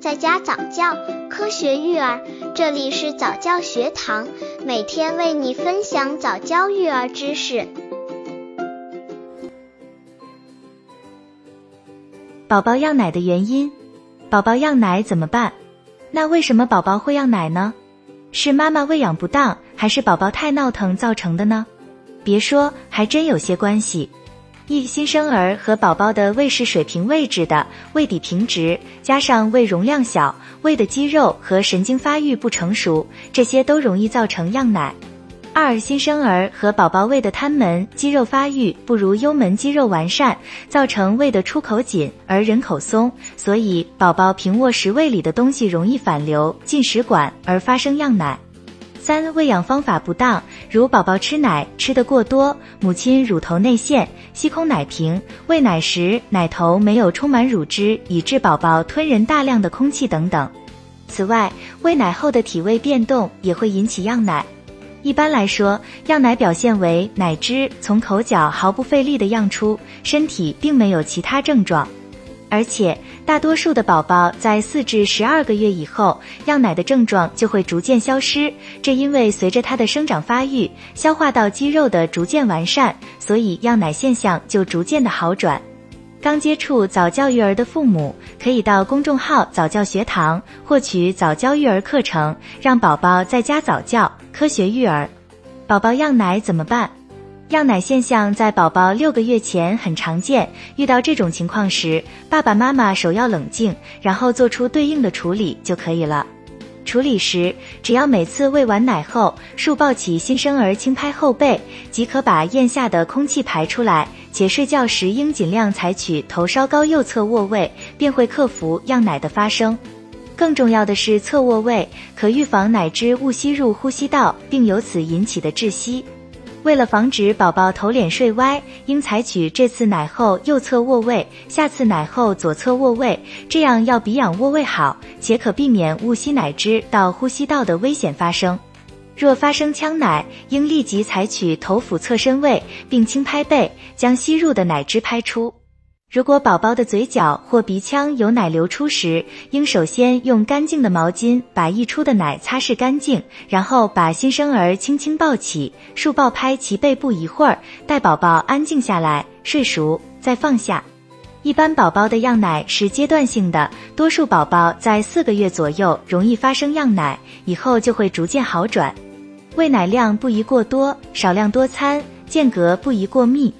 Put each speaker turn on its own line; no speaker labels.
在家早教，科学育儿，这里是早教学堂，每天为你分享早教育儿知识。
宝宝样奶的原因，宝宝样奶怎么办？那为什么宝宝会样奶呢？是妈妈喂养不当，还是宝宝太闹腾造成的呢？别说，还真有些关系。一新生儿和宝宝的胃是水平位置的，胃底平直，加上胃容量小，胃的肌肉和神经发育不成熟，这些都容易造成样奶。二新生儿和宝宝胃的膻门肌肉发育不如幽门肌肉完善，造成胃的出口紧而人口松，所以宝宝平卧时胃里的东西容易反流进食管而发生样奶。三喂养方法不当，如宝宝吃奶吃得过多，母亲乳头内陷，吸空奶瓶，喂奶时奶头没有充满乳汁，以致宝宝吞人大量的空气等等。此外，喂奶后的体位变动也会引起样奶。一般来说，样奶表现为奶汁从口角毫不费力的漾出，身体并没有其他症状。而且，大多数的宝宝在四至十二个月以后，样奶的症状就会逐渐消失。这因为随着他的生长发育，消化道肌肉的逐渐完善，所以样奶现象就逐渐的好转。刚接触早教育儿的父母，可以到公众号早教学堂获取早教育儿课程，让宝宝在家早教，科学育儿。宝宝样奶怎么办？样奶现象在宝宝六个月前很常见，遇到这种情况时，爸爸妈妈首要冷静，然后做出对应的处理就可以了。处理时，只要每次喂完奶后，竖抱起新生儿轻拍后背，即可把咽下的空气排出来。且睡觉时应尽量采取头稍高右侧卧位，便会克服样奶的发生。更重要的是，侧卧位可预防奶汁误吸入呼吸道，并由此引起的窒息。为了防止宝宝头脸睡歪，应采取这次奶后右侧卧位，下次奶后左侧卧位，这样要比仰卧位好，且可避免误吸奶汁到呼吸道的危险发生。若发生呛奶，应立即采取头俯侧身位，并轻拍背，将吸入的奶汁拍出。如果宝宝的嘴角或鼻腔有奶流出时，应首先用干净的毛巾把溢出的奶擦拭干净，然后把新生儿轻轻抱起，竖抱拍其背部一会儿，待宝宝安静下来睡熟再放下。一般宝宝的样奶是阶段性的，多数宝宝在四个月左右容易发生样奶，以后就会逐渐好转。喂奶量不宜过多，少量多餐，间隔不宜过密。